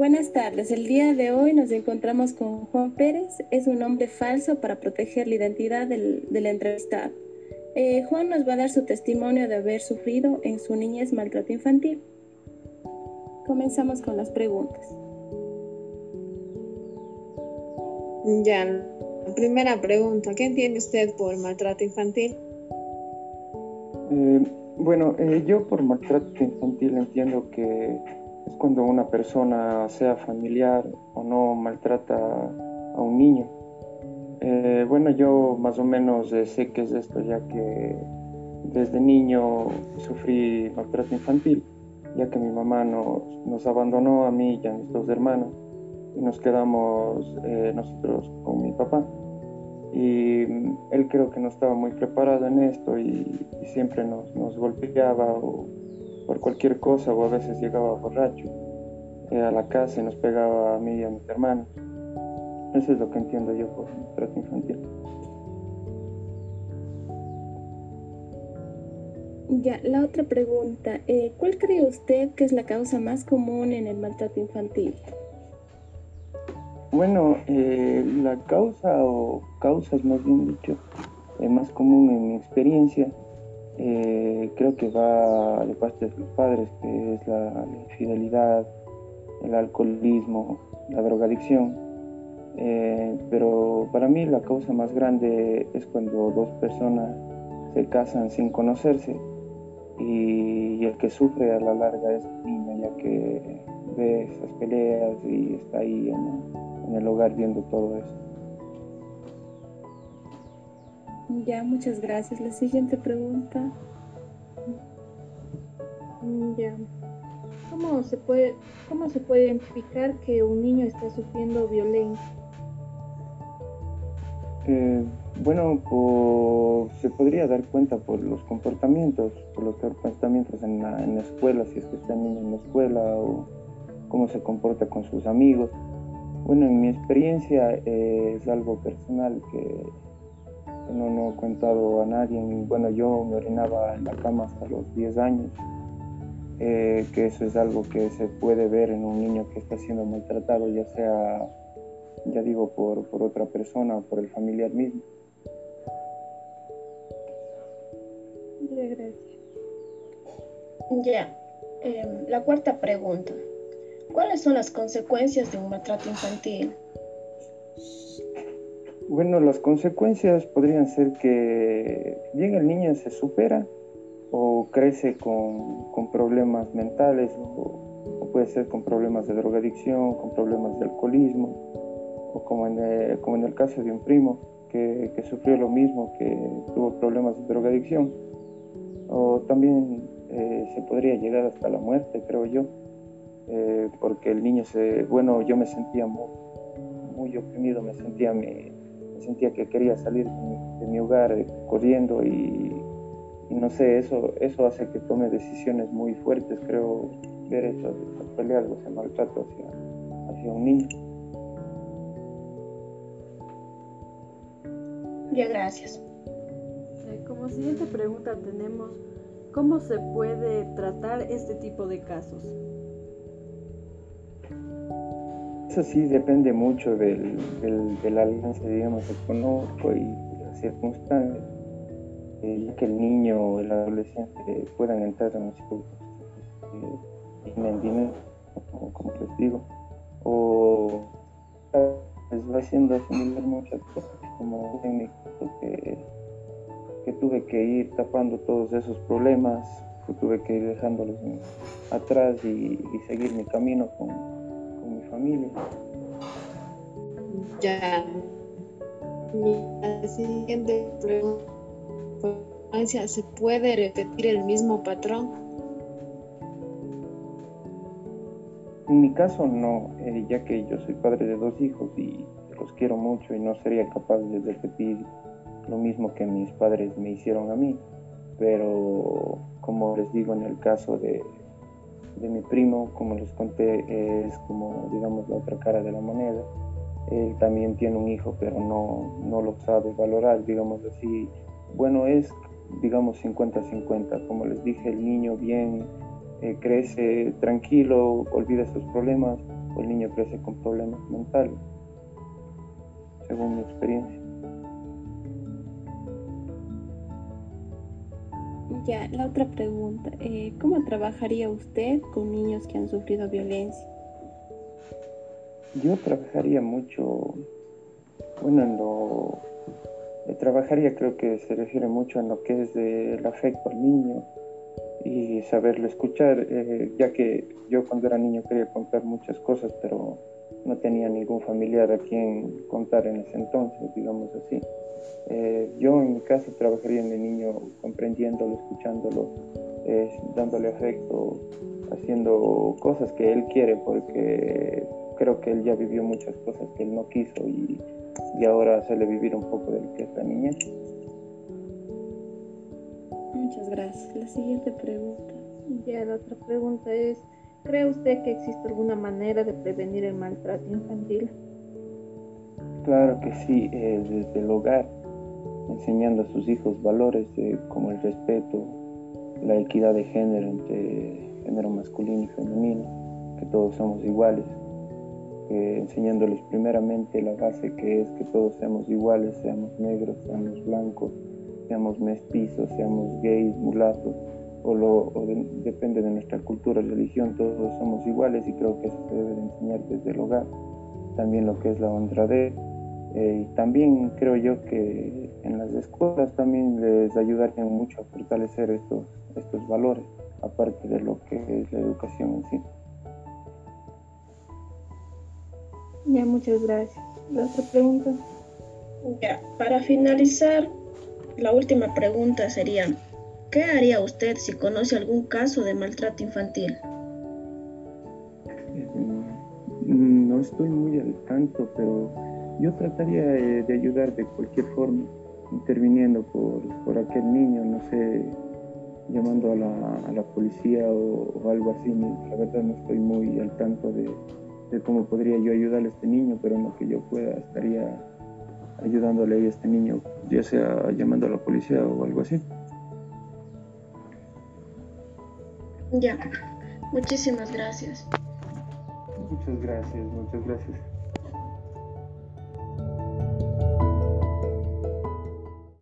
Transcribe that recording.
Buenas tardes. El día de hoy nos encontramos con Juan Pérez. Es un nombre falso para proteger la identidad del, del entrevistado. Eh, Juan nos va a dar su testimonio de haber sufrido en su niñez maltrato infantil. Comenzamos con las preguntas. Ya, primera pregunta, ¿qué entiende usted por maltrato infantil? Eh, bueno, eh, yo por maltrato infantil entiendo que es cuando una persona, sea familiar o no, maltrata a un niño. Eh, bueno, yo más o menos sé que es esto, ya que desde niño sufrí maltrato infantil, ya que mi mamá nos, nos abandonó a mí y a mis dos hermanos y nos quedamos nosotros con mi papá y mm, él creo que no estaba muy preparado en esto y, siempre nos, nos, golpeaba o por cualquier cosa o a veces llegaba borracho eh, a la casa y nos pegaba a mí y a mis hermanos. Eso es lo que entiendo yo por maltrato infantil. Ya, la otra pregunta, eh, ¿cuál cree usted que es la causa más común en el maltrato infantil? Bueno, eh, la causa o causas más bien dicho, eh, más común en mi experiencia, eh, creo que va de parte de los padres, que es la, infidelidad, el alcoholismo, la drogadicción. pero para mí la causa más grande es cuando dos personas se casan sin conocerse y, el que sufre a la larga es el niño, ya que ve esas peleas y está ahí en el hogar viendo todo eso. Ya, muchas gracias. La siguiente pregunta. Ya. ¿Cómo se puede, cómo se puede identificar que un niño está sufriendo violencia? Eh, bueno, se podría dar cuenta por los comportamientos, por los comportamientos en la, en la escuela, si es que está niño en la escuela, o cómo se comporta con sus amigos. Bueno, en mi experiencia eh, es algo personal que, no, no, he contado a nadie. Bueno, yo me orinaba en la cama hasta los 10 años, eh, que eso es algo que se puede ver en un niño que está siendo maltratado, ya sea, ya digo, por, por otra persona o por el familiar mismo. Gracias. Ya, em, la cuarta pregunta. ¿Cuáles son las consecuencias de un maltrato infantil? Bueno, las consecuencias podrían ser que bien el niño se supera o crece con, problemas mentales o, puede ser con problemas de drogadicción, con problemas de alcoholismo o como en el, como en el caso de un primo que, sufrió lo mismo, que tuvo problemas de drogadicción o también eh, se podría llegar hasta la muerte, creo yo. Eh, porque el niño se, bueno, yo me sentía muy, oprimido, me sentía, me, sentía que quería salir de mi, hogar eh, corriendo y, no sé, eso, eso hace que tome decisiones muy fuertes, creo, ver esas, peleas o ese maltrato hacia, hacia un niño. Ya, gracias. Eh, como siguiente pregunta tenemos, ¿cómo se puede tratar este tipo de casos? Eso sí depende mucho del, del, alcance, digamos, económico y las circunstancias, eh, que el niño o el adolescente puedan entrar en un dinero, como, les digo, o les va haciendo asimilar muchas cosas, como en mi que, que tuve que ir tapando todos esos problemas, que tuve que ir dejándolos atrás y, y seguir mi camino con familia. Ya. La siguiente pregunta. ¿Se puede repetir el mismo patrón? En mi caso no, eh, ya que yo soy padre de dos hijos y los quiero mucho y no sería capaz de repetir lo mismo que mis padres me hicieron a mí. Pero como les digo en el caso de, de mi primo, como les conté, es como, digamos, la otra cara de la moneda. Él también tiene un hijo, pero no, no lo sabe valorar, digamos así. Bueno, es, digamos, 50-50. Como les dije, el niño bien eh, crece tranquilo, olvida sus problemas, o el niño crece con problemas mentales, según mi experiencia. Ya, la otra pregunta, eh, ¿cómo trabajaría usted con niños que han sufrido violencia? Yo trabajaría mucho, bueno, en lo, trabajaría creo que se refiere mucho en lo que es el afecto al niño y saberlo escuchar, eh, ya que yo cuando era niño quería contar muchas cosas, pero no tenía ningún familiar a quien contar en ese entonces, digamos así. Eh, yo en mi caso trabajaría en el niño comprendiéndolo, escuchándolo, eh, dándole afecto, haciendo cosas que él quiere, porque creo que él ya vivió muchas cosas que él no quiso y, y ahora hacerle vivir un poco de lo que es la niñez. Muchas gracias. La siguiente pregunta. Ya, la otra pregunta es, ¿cree usted que existe alguna manera de prevenir el maltrato infantil? Claro que sí, eh, desde el hogar enseñando a sus hijos valores como el respeto, la equidad de género entre género masculino y femenino, que todos somos iguales, enseñándoles primeramente la base que es que todos seamos iguales, seamos negros, seamos blancos, seamos mestizos, seamos gays, mulatos, o, lo, depende de nuestra cultura, religión, todos somos iguales y creo que eso se debe de enseñar desde el hogar. También lo que es la honradez, eh, y también creo yo que en las escuelas también les ayudaría mucho a fortalecer estos, estos valores, aparte de lo que es la educación en sí. Ya, muchas gracias. ¿La otra pregunta? Ya, para finalizar, la última pregunta sería, ¿qué haría usted si conoce algún caso de maltrato infantil? Mm, no estoy muy al tanto, pero yo trataría de, ayudar de cualquier forma, interviniendo por, aquel niño, no sé, llamando a la, policía o, algo así. La verdad no estoy muy al tanto de, cómo podría yo ayudarle a este niño, pero en lo que yo pueda estaría ayudándole a este niño, ya sea llamando a la policía o algo así. Ya, muchísimas gracias. Muchas gracias, muchas gracias.